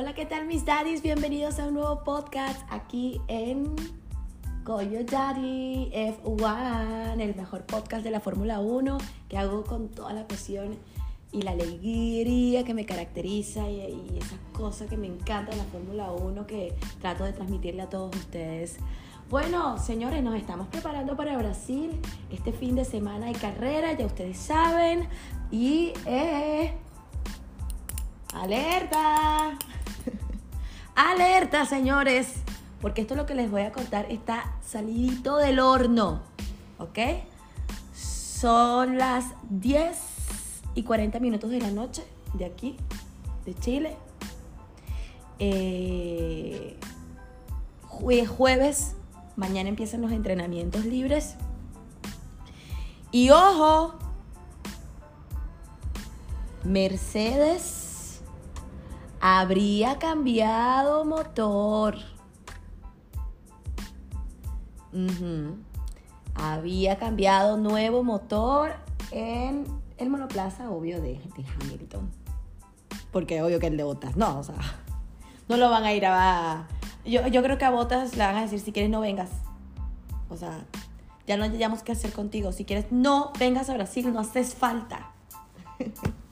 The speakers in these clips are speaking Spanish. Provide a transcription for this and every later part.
Hola, ¿qué tal mis daddies? Bienvenidos a un nuevo podcast aquí en Goyo Daddy F1, el mejor podcast de la Fórmula 1 que hago con toda la pasión y la alegría que me caracteriza y, y esa que me encanta de la Fórmula 1 que trato de transmitirle a todos ustedes. Bueno, señores, nos estamos preparando para Brasil. Este fin de semana hay carrera, ya ustedes saben. Y eh, alerta. Alerta, señores. Porque esto es lo que les voy a contar está salidito del horno. ¿Ok? Son las 10 y 40 minutos de la noche de aquí, de Chile. Eh, jueves Mañana empiezan los entrenamientos libres. Y ojo, Mercedes habría cambiado motor. Había cambiado nuevo motor en el monoplaza, obvio, de, de Hamilton. Porque obvio que el de Botas, no, o sea, no lo van a ir a yo, yo creo que a Botas le van a decir, si quieres no vengas. O sea, ya no hayamos qué hacer contigo. Si quieres, no vengas a Brasil, no haces falta.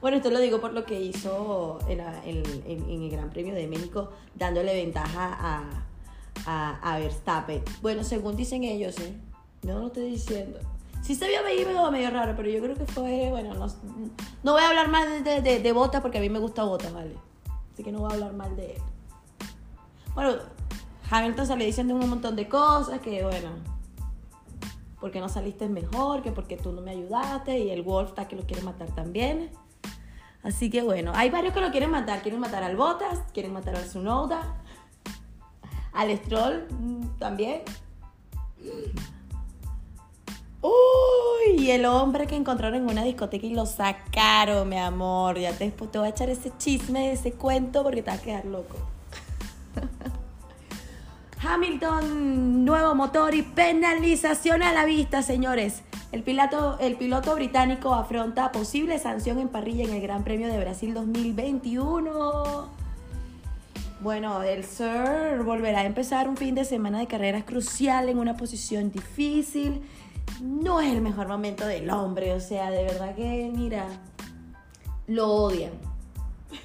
bueno, esto lo digo por lo que hizo en, el Gran Premio de México, dándole ventaja a, a, Verstappen. Bueno, según dicen ellos, ¿eh? No lo estoy diciendo. Sí se vio medio, medio raro, pero yo creo que fue, bueno, no, no voy a hablar más de, de, Bota porque a mí me gusta Bota, ¿vale? Así que no voy a hablar mal de él. Bueno, Hamilton sale diciendo un montón de cosas, que bueno, porque no saliste mejor, que porque tú no me ayudaste, y el Wolf está que lo quiere matar también. Así que bueno, hay varios que lo quieren matar. Quieren matar al Bottas, quieren matar al Sunoda, al Stroll mm, también. Uy, el hombre que encontraron en una discoteca y lo sacaron, mi amor. Ya te, te voy a echar ese chisme, ese cuento, porque te vas a quedar loco. Hamilton, nuevo motor y penalización a la vista, señores. El piloto, británico afronta posible sanción en parrilla en el Gran Premio de Brasil 2021. Bueno, el Sir volverá a empezar un fin de semana de carreras crucial en una posición difícil. No es el mejor momento del hombre, o sea, de verdad que, mira, lo odian.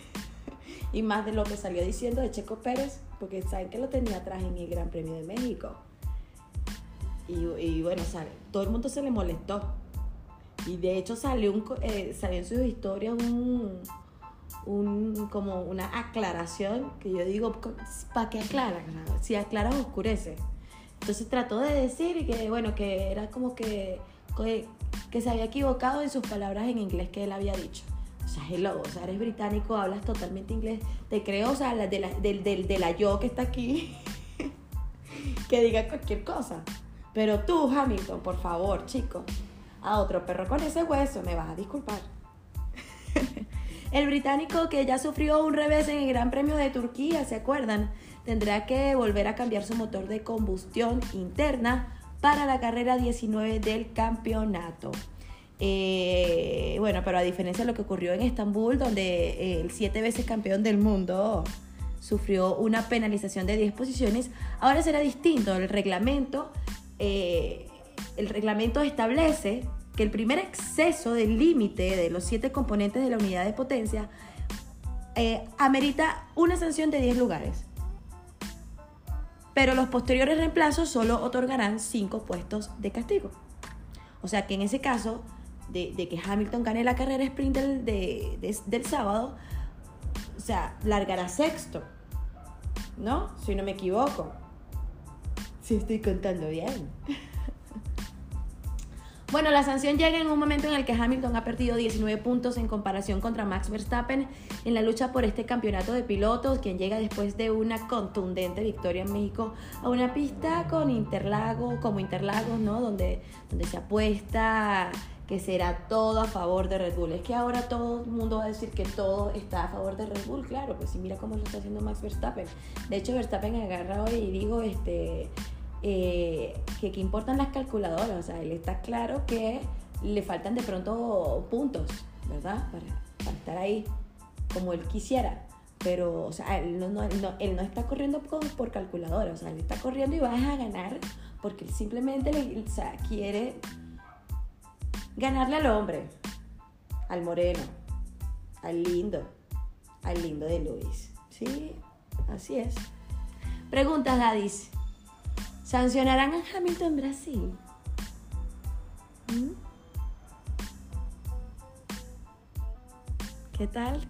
y más de lo que salió diciendo de Checo Pérez porque saben que lo tenía atrás en el Gran Premio de México. Y, bueno, todo el mundo se le molestó. Y de hecho salió, un, eh, salió en sus historias un, un, como una aclaración que yo digo, ¿para qué aclara? Si aclara oscurece. Entonces trató de decir que, bueno, que era como que, que, que se había equivocado en sus palabras en inglés que él había dicho. O sea, hello, o sea, eres británico, hablas totalmente inglés. Te creo, o sea, de la, de, la yo que está aquí, que diga cualquier cosa. Pero tú, Hamilton, por favor, chico, a otro perro con ese hueso, me vas a disculpar. el británico que ya sufrió un revés en el Gran Premio de Turquía, ¿se acuerdan? Tendrá que volver a cambiar su motor de combustión interna para la carrera 19 del campeonato. Eh, bueno, pero a diferencia de lo que ocurrió en Estambul, donde el siete veces campeón del mundo sufrió una penalización de 10 posiciones, ahora será distinto. El reglamento, eh, el reglamento establece que el primer exceso del límite de los siete componentes de la unidad de potencia eh, amerita una sanción de 10 lugares. Pero los posteriores reemplazos solo otorgarán 5 puestos de castigo. O sea que en ese caso de, que Hamilton gane la carrera sprint del, del sábado, o sea, largará sexto, ¿no? Si no me equivoco. Estoy contando bien. Bueno, la sanción llega en un momento en el que Hamilton ha perdido 19 puntos en comparación contra Max Verstappen en la lucha por este campeonato de pilotos, quien llega después de una contundente victoria en México a una pista con Interlagos, como Interlagos, ¿no? Donde, se apuesta que será todo a favor de Red Bull. Es que ahora todo el mundo va a decir que todo está a favor de Red Bull, claro, pues si mira cómo lo está haciendo Max Verstappen. De hecho, Verstappen agarra hoy y digo, este, eh, que, importan las calculadoras, o sea, él está claro que le faltan de pronto puntos, ¿verdad? Para, estar ahí como él quisiera. Pero, o sea, él no, está corriendo con- por calculadora, o sea, él está corriendo y vas a ganar porque él simplemente quiere ganarle al hombre, al moreno, al lindo, al lindo de Luis. Sí, así es. Preguntas, Dadis. ¿Sancionarán a Hamilton en Brasil? ¿Mm? ¿Qué tal?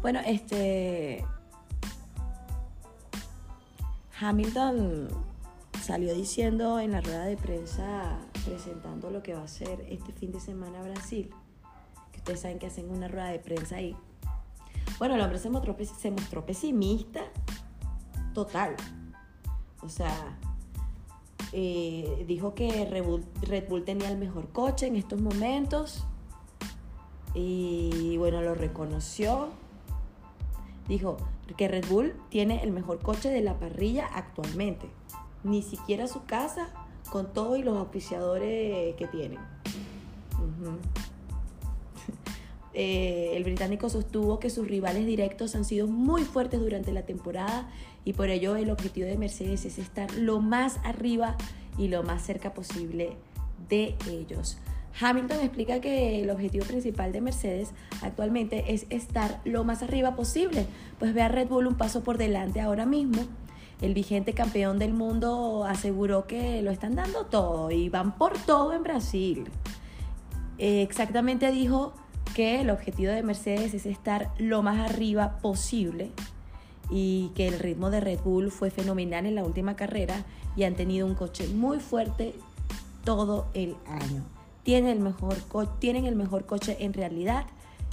Bueno, este. Hamilton salió diciendo en la rueda de prensa, presentando lo que va a ser este fin de semana Brasil, que ustedes saben que hacen una rueda de prensa ahí. Bueno, el hombre se mostró, se mostró pesimista, total. O sea, eh, dijo que Red Bull, tenía el mejor coche en estos momentos y bueno, lo reconoció. Dijo que Red Bull tiene el mejor coche de la parrilla actualmente. Ni siquiera su casa con todo y los auspiciadores que tienen. Eh, el británico sostuvo que sus rivales directos han sido muy fuertes durante la temporada y por ello el objetivo de Mercedes es estar lo más arriba y lo más cerca posible de ellos. Hamilton explica que el objetivo principal de Mercedes actualmente es estar lo más arriba posible, pues ve a Red Bull un paso por delante ahora mismo. El vigente campeón del mundo aseguró que lo están dando todo y van por todo en Brasil. Exactamente dijo que el objetivo de Mercedes es estar lo más arriba posible y que el ritmo de Red Bull fue fenomenal en la última carrera y han tenido un coche muy fuerte todo el año. Tienen el mejor, coche en realidad.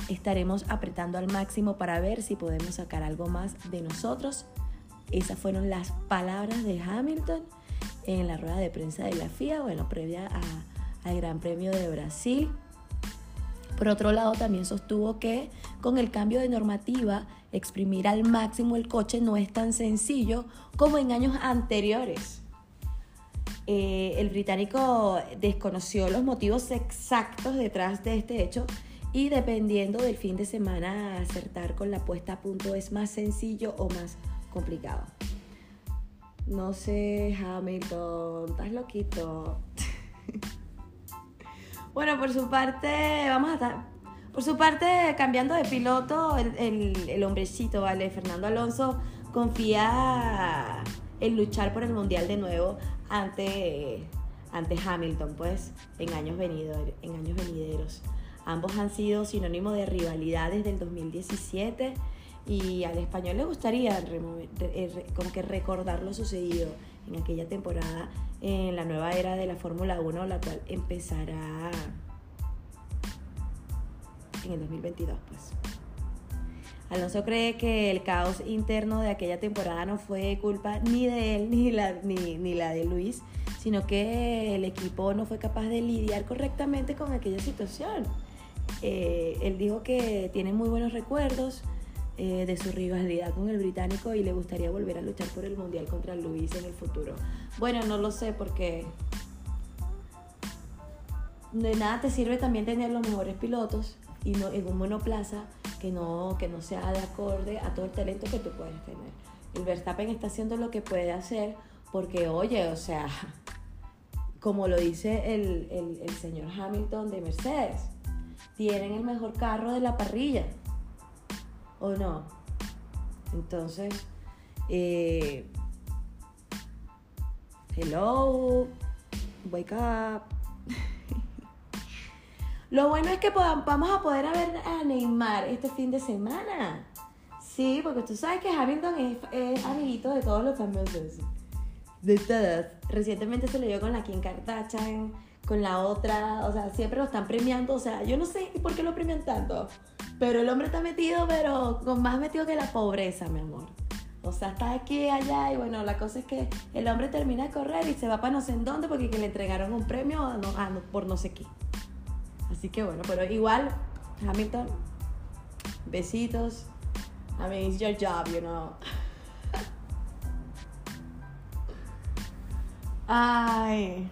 Estaremos apretando al máximo para ver si podemos sacar algo más de nosotros. Esas fueron las palabras de Hamilton en la rueda de prensa de la FIA, bueno, previa al Gran Premio de Brasil. Por otro lado, también sostuvo que con el cambio de normativa, exprimir al máximo el coche no es tan sencillo como en años anteriores. Eh, el británico desconoció los motivos exactos detrás de este hecho y dependiendo del fin de semana acertar con la puesta a punto es más sencillo o más complicado. No sé, Hamilton, estás loquito. Bueno, por su parte, vamos a estar. Por su parte, cambiando de piloto, el, el- el hombrecito, ¿vale? Fernando Alonso confía en luchar por el mundial de nuevo ante, ante Hamilton, pues, en años, venido, en años venideros. Ambos han sido sinónimo de rivalidad desde el 2017 y al español le gustaría re- como que recordar lo sucedido en aquella temporada en la nueva era de la Fórmula 1, la cual empezará en el 2022, pues. Alonso cree que el caos interno de aquella temporada no fue culpa ni de él ni la, ni, ni la de Luis, sino que el equipo no fue capaz de lidiar correctamente con aquella situación. Eh, él dijo que tiene muy buenos recuerdos eh, de su rivalidad con el británico y le gustaría volver a luchar por el mundial contra Luis en el futuro. Bueno, no lo sé porque de nada te sirve también tener los mejores pilotos y no en un monoplaza que no, que no sea de acorde a todo el talento que tú puedes tener. El Verstappen está haciendo lo que puede hacer porque, oye, o sea, como lo dice el, el- el señor Hamilton de Mercedes, tienen el mejor carro de la parrilla, ¿o no? Entonces, eh, hello, wake up. Lo bueno es que podam- vamos a poder ver a Neymar este fin de semana. Sí, porque tú sabes que Hamilton es, amiguito de todos los famosos. De todas. Recientemente se lo dio con la Kim Kardashian, con la otra. O sea, siempre lo están premiando. O sea, yo no sé por qué lo premian tanto. Pero el hombre está metido, pero con más metido que la pobreza, mi amor. O sea, está aquí allá y bueno, la cosa es que el hombre termina de correr y se va para no sé en dónde porque que le entregaron un premio por no sé qué. Así que bueno, pero igual, Hamilton, besitos. I mean, it's your job, you know. Ay.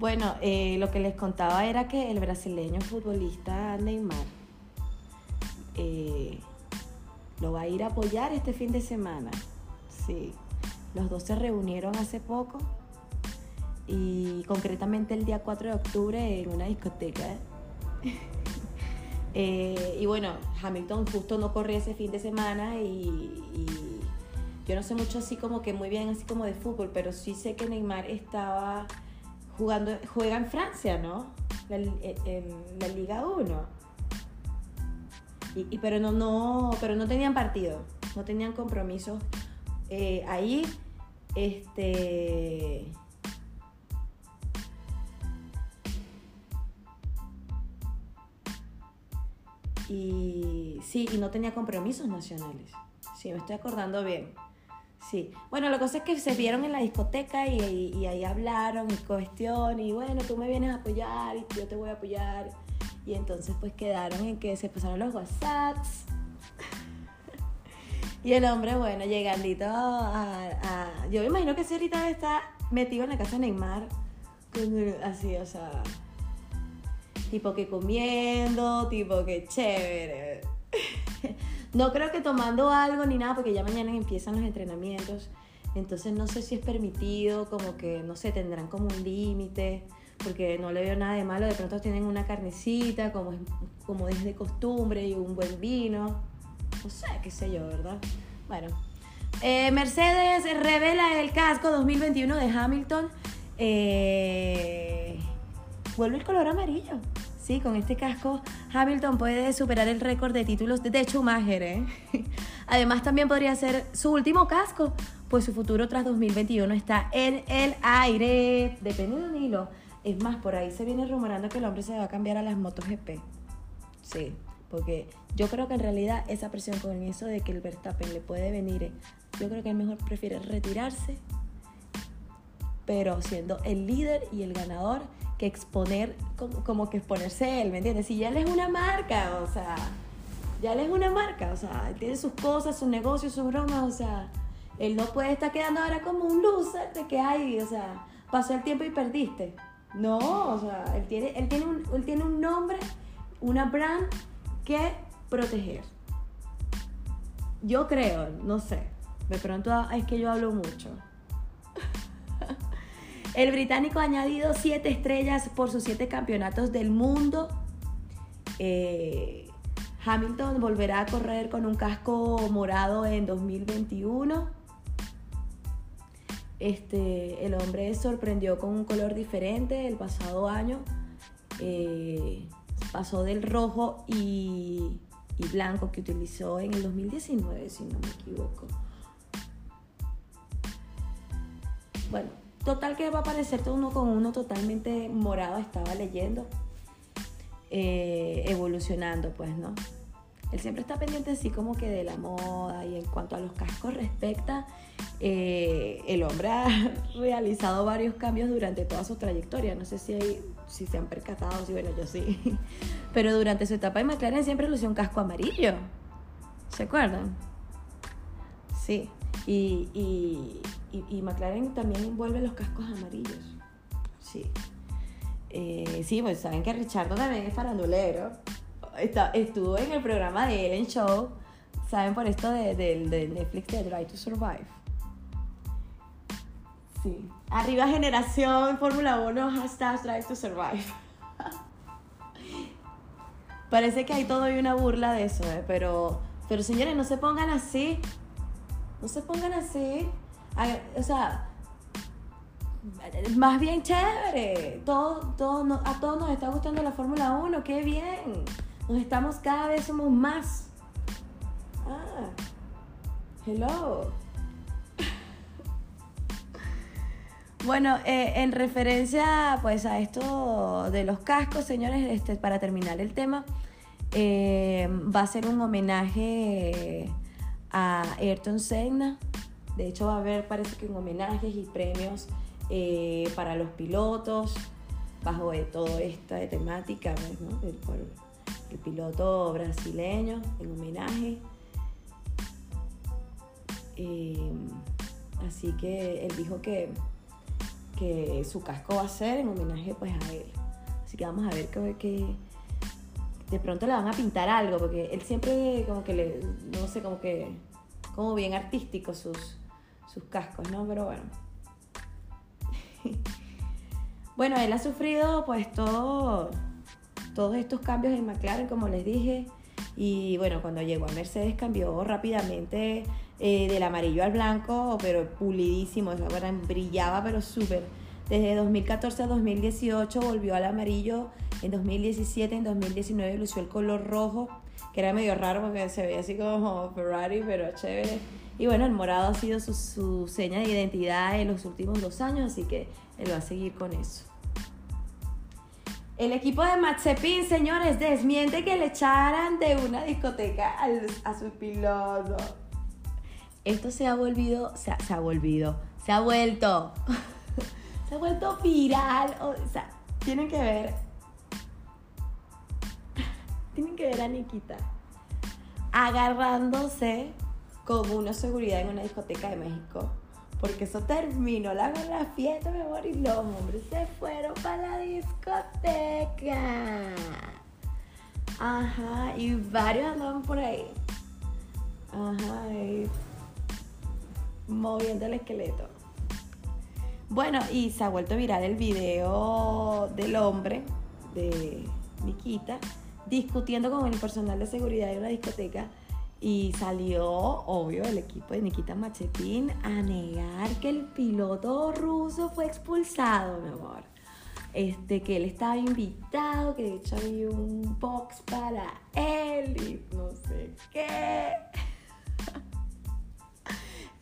Bueno, eh, lo que les contaba era que el brasileño futbolista Neymar eh, lo va a ir a apoyar este fin de semana. Sí, los dos se reunieron hace poco y concretamente el día 4 de octubre en una discoteca. Eh, y bueno, Hamilton justo no corría ese fin de semana y, y, yo no sé mucho así como que muy bien así como de fútbol, pero sí sé que Neymar estaba jugando, juega en Francia, ¿no? La, en la Liga 1. Y, pero no, no, pero no tenían partido, no tenían compromisos eh, ahí. Este. Y sí, y no tenía compromisos nacionales. Sí, me estoy acordando bien. Sí. Bueno, la cosa es que se vieron en la discoteca y, ahí hablaron y cuestión y bueno, tú me vienes a apoyar y yo te voy a apoyar. Y entonces pues quedaron en que se pasaron los WhatsApps. y el hombre, bueno, llegandito a, Yo me imagino que ese ahorita está metido en la casa de Neymar. Así, o sea... Tipo que comiendo, tipo que chévere. No creo que tomando algo ni nada, porque ya mañana empiezan los entrenamientos. Entonces no sé si es permitido, como que, no sé, tendrán como un límite, porque no le veo nada de malo. De pronto tienen una carnecita, como, como es de costumbre, y un buen vino. No sé, qué sé yo, ¿verdad? Bueno. Eh, Mercedes revela el casco 2021 de Hamilton. Eh, vuelve el color amarillo. Con este casco Hamilton puede superar el récord de títulos de Schumacher. ¿eh? Además también podría ser su último casco, pues su futuro tras 2021 está en el aire. Depende de un hilo. Es más, por ahí se viene rumorando que el hombre se va a cambiar a las motos GP. Sí, porque yo creo que en realidad esa presión con eso de que el Verstappen le puede venir, yo creo que él mejor prefiere retirarse, pero siendo el líder y el ganador que exponer, como, que exponerse él, ¿me entiendes? Si ya él es una marca, o sea, ya él es una marca, o sea, tiene sus cosas, sus negocios, sus bromas, o sea, él no puede estar quedando ahora como un loser de que hay, o sea, pasó el tiempo y perdiste. No, o sea, él tiene, él tiene, un, él tiene un nombre, una brand que proteger. Yo creo, no sé, de pronto es que yo hablo mucho. El británico ha añadido siete estrellas por sus siete campeonatos del mundo. Eh, Hamilton volverá a correr con un casco morado en 2021. Este, el hombre sorprendió con un color diferente el pasado año. Eh, pasó del rojo y, y blanco que utilizó en el 2019, si no me equivoco. Bueno, Total que va a aparecerte uno con uno totalmente morado, estaba leyendo, eh, evolucionando, pues, ¿no? Él siempre está pendiente así como que de la moda y en cuanto a los cascos respecta, eh, el hombre ha realizado varios cambios durante toda su trayectoria. No sé si, si se han percatado, si bueno, yo sí. Pero durante su etapa en McLaren siempre lució un casco amarillo. ¿Se acuerdan? Sí. y, McLaren también envuelve los cascos amarillos. Sí. Eh, sí, pues saben que Richardo también es farandulero. estuvo en el programa de Ellen Show. Saben por esto de, de, Netflix de Drive to Survive. Sí. Arriba generación Fórmula 1, hashtag Drive to Survive. Parece que hay todo y una burla de eso, ¿eh? pero, pero señores, no se pongan así. No se pongan así o sea, más bien chévere. Todo, todo, a todos nos está gustando la Fórmula 1, qué bien. Nos estamos cada vez somos más. Ah, hello. Bueno, eh, en referencia pues a esto de los cascos, señores, este, para terminar el tema, eh, va a ser un homenaje a Ayrton Senna, de hecho va a haber, parece que homenajes y premios eh, para los pilotos bajo de toda esta temática, ¿no? el, el piloto brasileño en homenaje. Eh, así que él dijo que, que su casco va a ser en homenaje pues a él. Así que vamos a ver qué, qué de pronto le van a pintar algo, porque él siempre como que le, no sé, como que, como bien artístico sus, sus cascos, ¿no? Pero bueno. bueno, él ha sufrido pues todo, todos estos cambios en McLaren, como les dije. Y bueno, cuando llegó a Mercedes cambió rápidamente eh, del amarillo al blanco, pero pulidísimo, brillaba pero súper. Desde 2014 a 2018 volvió al amarillo, en 2017, en 2019 lució el color rojo, que era medio raro porque se veía así como Ferrari, pero chévere. Y bueno, el morado ha sido su, su seña de identidad en los últimos dos años, así que él va a seguir con eso. El equipo de Mazepin, señores, desmiente que le echaran de una discoteca a su piloto. Esto se ha volvido, se ha, se ha volvido, se ha vuelto, se ha vuelto viral. O sea, tienen que ver, tienen que ver a Nikita agarrándose con una seguridad en una discoteca de México. Porque eso terminó la, la fiesta, mi amor, y los hombres se fueron para la discoteca. Ajá, y varios andaban por ahí. Ajá, y moviendo el esqueleto. Bueno, y se ha vuelto viral el video del hombre, de Nikita, discutiendo con el personal de seguridad de una discoteca y salió, obvio, el equipo de Nikita Machetín a negar que el piloto ruso fue expulsado, mi amor. Este, que él estaba invitado, que de hecho había un box para él y no sé qué.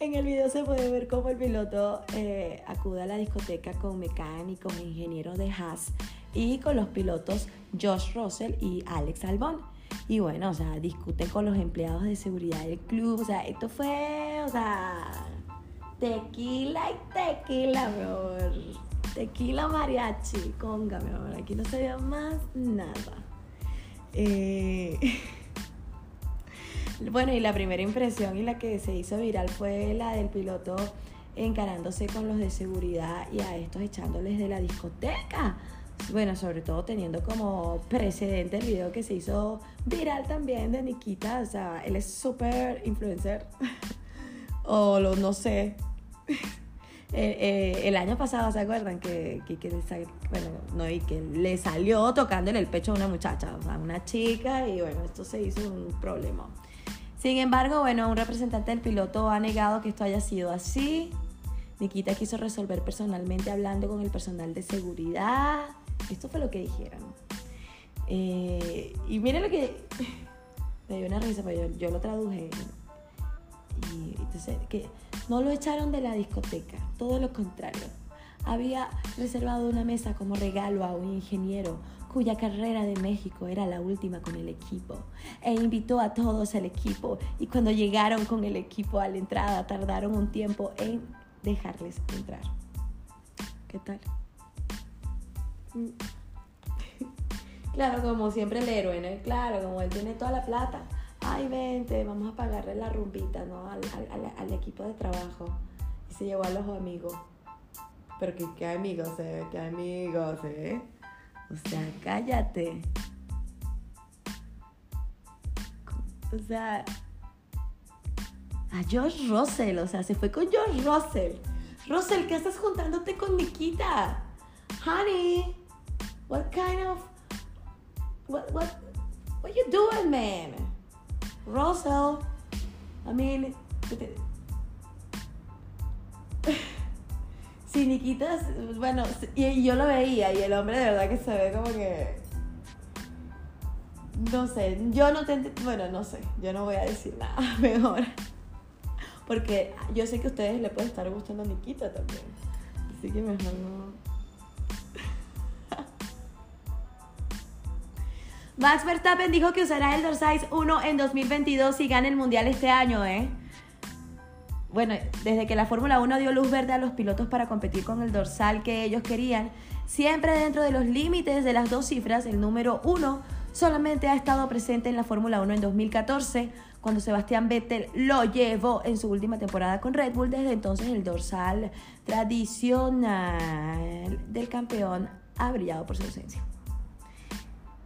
En el video se puede ver cómo el piloto eh, acude a la discoteca con mecánicos, ingenieros de Haas y con los pilotos Josh Russell y Alex Albon. Y bueno, o sea, discuten con los empleados de seguridad del club. O sea, esto fue, o sea, tequila y tequila, mi amor. Tequila mariachi, conga, mi amor. Aquí no se ve más nada. Eh... Bueno, y la primera impresión y la que se hizo viral fue la del piloto encarándose con los de seguridad y a estos echándoles de la discoteca. Bueno, sobre todo teniendo como precedente el video que se hizo viral también de Nikita. O sea, él es súper influencer. o lo, no sé. Eh, el año pasado, ¿se acuerdan? Que, que, bueno, no, y que le salió tocándole el pecho a una muchacha, o sea, una chica, y bueno, esto se hizo un problema. Sin embargo, bueno, un representante del piloto ha negado que esto haya sido así. Nikita quiso resolver personalmente hablando con el personal de seguridad. Esto fue lo que dijeron. Eh, y miren lo que... Me dio una risa, pero yo, lo traduje. Y entonces, que no lo echaron de la discoteca, todo lo contrario. Había reservado una mesa como regalo a un ingeniero cuya carrera de México era la última con el equipo, e invitó a todos al equipo y cuando llegaron con el equipo a la entrada tardaron un tiempo en dejarles entrar. ¿Qué tal? Claro, como siempre el héroe, ¿no? Claro, como él tiene toda la plata, ay, vente, vamos a pagarle la rumbita, ¿no? Al, equipo de trabajo. Y se llevó a los amigos. Pero que, qué amigos, ¿eh? Qué amigos, ¿eh? O sea, cállate. O sea, a George Russell, o sea, se fue con George Russell. Russell, ¿qué estás juntándote con Nikita? Honey, what kind of what what what you doing, man? Russell, I mean, si Nikitas, bueno, y yo lo veía y el hombre de verdad que se ve como que... No sé, yo no te... Bueno, no sé, yo no voy a decir nada mejor. Porque yo sé que a ustedes le puede estar gustando Nikita también. Así que mejor no... Max Verstappen dijo que usará el Dorsize 1 en 2022 y gana el Mundial este año, ¿eh? bueno, desde que la Fórmula 1 dio luz verde a los pilotos para competir con el dorsal que ellos querían, siempre dentro de los límites de las dos cifras, el número 1 solamente ha estado presente en la Fórmula 1 en 2014 cuando Sebastián Vettel lo llevó en su última temporada con Red Bull. Desde entonces el dorsal tradicional del campeón ha brillado por su ausencia.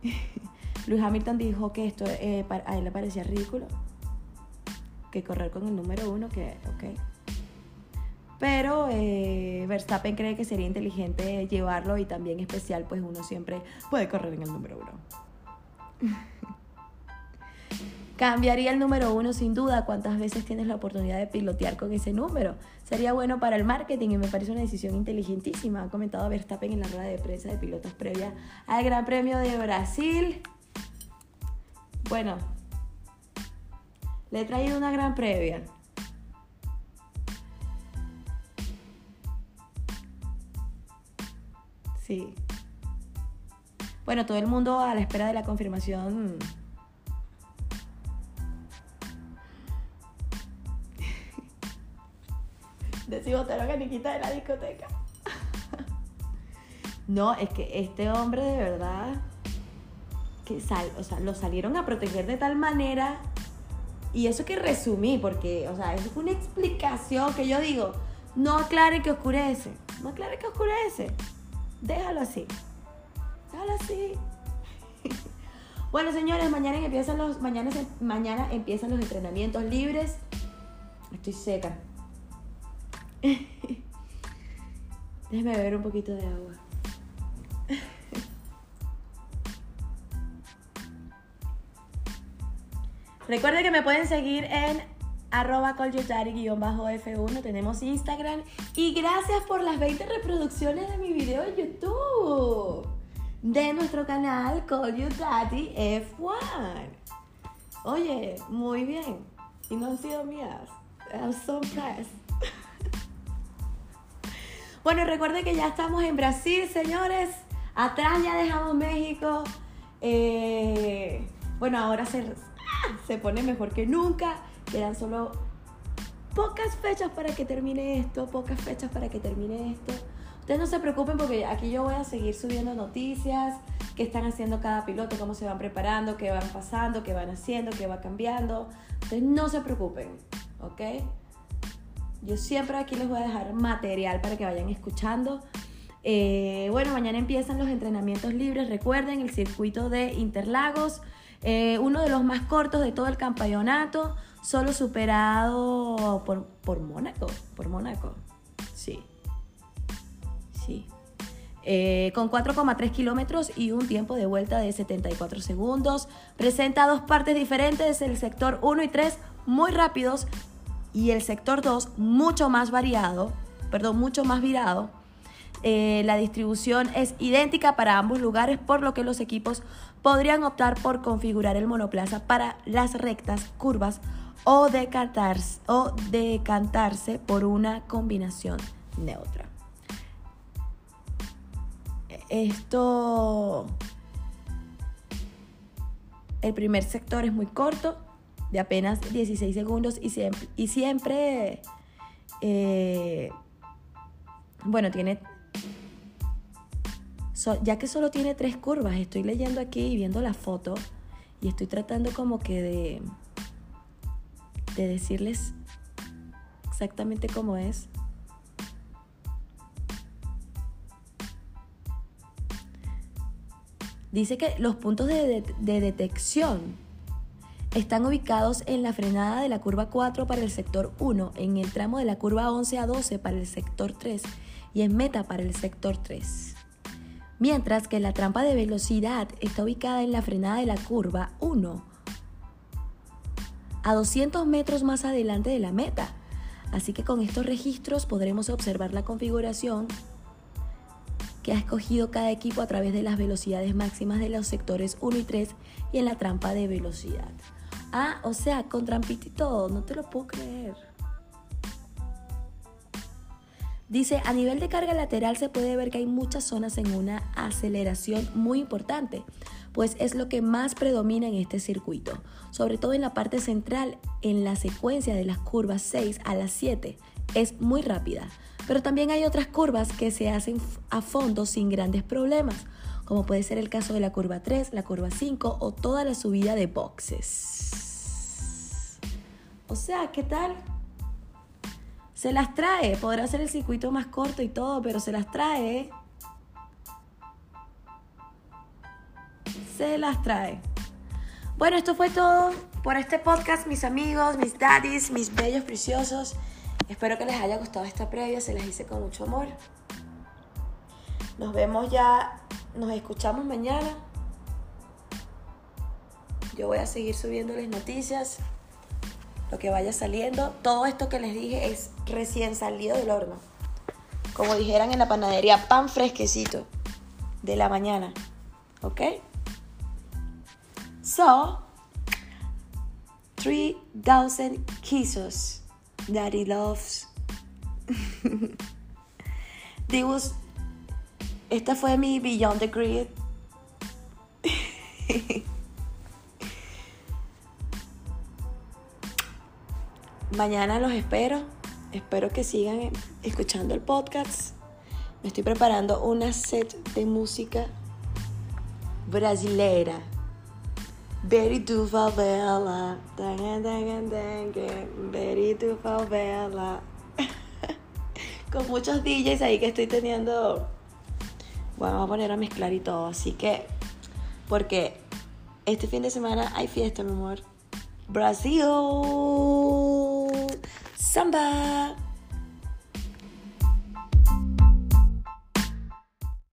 Luis Hamilton dijo que esto eh, a él le parecía ridículo, que correr con el número uno, que ok. Pero eh, Verstappen cree que sería inteligente llevarlo y también especial, pues uno siempre puede correr en el número uno. Cambiaría el número uno sin duda. ¿Cuántas veces tienes la oportunidad de pilotear con ese número? Sería bueno para el marketing y me parece una decisión inteligentísima. Ha comentado Verstappen en la rueda de prensa de pilotos previa al Gran Premio de Brasil. Bueno, le he traído una gran previa. Sí. Bueno, todo el mundo a la espera de la confirmación de Botero Caniquita de la discoteca. no, es que este hombre de verdad lo salieron a proteger de tal manera y eso que resumí porque, o sea, eso fue una explicación que yo digo, no aclare que oscurece, no aclare que oscurece. Déjalo así. Déjalo así. bueno, señores, mañana empiezan los mañana, mañana empiezan los entrenamientos libres. Estoy seca. Déjeme beber un poquito de agua. Recuerden que me pueden seguir en arroba f1 tenemos Instagram. Y gracias por las 20 reproducciones de mi video en YouTube de nuestro canal Daddy F1 oye, muy bien. Y no han sido mías. I'm so impressed. Bueno, recuerden que ya estamos en Brasil, señores. Atrás ya dejamos México. Eh, bueno, ahora se, se pone mejor que nunca. Quedan solo pocas fechas para que termine esto, pocas fechas para que termine esto. Ustedes no se preocupen porque aquí yo voy a seguir subiendo noticias, qué están haciendo cada piloto, cómo se van preparando, qué van pasando, qué van haciendo, qué va cambiando. Ustedes no se preocupen, ¿ok? Yo siempre aquí les voy a dejar material para que vayan escuchando. Eh, bueno, mañana empiezan los entrenamientos libres. Recuerden el circuito de Interlagos, eh, uno de los más cortos de todo el campeonato, solo superado por, por Mónaco. Por Mónaco, sí. Sí. Eh, con 4,3 kilómetros y un tiempo de vuelta de 74 segundos. Presenta dos partes diferentes, el sector 1 y 3 muy rápidos y el sector 2 mucho más variado, perdón, mucho más virado. Eh, la distribución es idéntica para ambos lugares, por lo que los equipos podrían optar por configurar el monoplaza para las rectas, curvas o decantarse, o decantarse por una combinación neutra. Esto, el primer sector es muy corto, de apenas 16 segundos y siempre, eh, bueno, tiene, ya que solo tiene tres curvas, estoy leyendo aquí y viendo la foto y estoy tratando como que de, de decirles exactamente cómo es. Dice que los puntos de, de detección están ubicados en la frenada de la curva 4 para el sector 1, en el tramo de la curva 11 a 12 para el sector 3 y en meta para el sector 3. Mientras que la trampa de velocidad está ubicada en la frenada de la curva 1, a 200 metros más adelante de la meta. Así que con estos registros podremos observar la configuración que ha escogido cada equipo a través de las velocidades máximas de los sectores 1 y 3 y en la trampa de velocidad. Ah, o sea, con trampita y todo, no te lo puedo creer. Dice, a nivel de carga lateral se puede ver que hay muchas zonas en una aceleración muy importante, pues es lo que más predomina en este circuito, sobre todo en la parte central, en la secuencia de las curvas 6 a las 7, es muy rápida, pero también hay otras curvas que se hacen a fondo sin grandes problemas, como puede ser el caso de la curva 3, la curva 5 o toda la subida de boxes. O sea, ¿qué tal? Se las trae. Podrá ser el circuito más corto y todo, pero se las trae. Se las trae. Bueno, esto fue todo por este podcast, mis amigos, mis daddies, mis bellos preciosos. Espero que les haya gustado esta previa, se las hice con mucho amor. Nos vemos ya, nos escuchamos mañana. Yo voy a seguir subiéndoles noticias, lo que vaya saliendo. Todo esto que les dije es recién salido del horno. Como dijeran en la panadería, pan fresquecito de la mañana. ¿Ok? So, 3000 kisses. Daddy loves. This esta fue mi Beyond the Grid. Mañana los espero. Espero que sigan escuchando el podcast. Me estoy preparando una set de música brasilera. Very do favela. Very do favela. Con muchos DJs ahí que estoy teniendo. Bueno, vamos a poner a mezclar y todo. Así que, porque este fin de semana hay fiesta, mi amor. Brasil. Samba.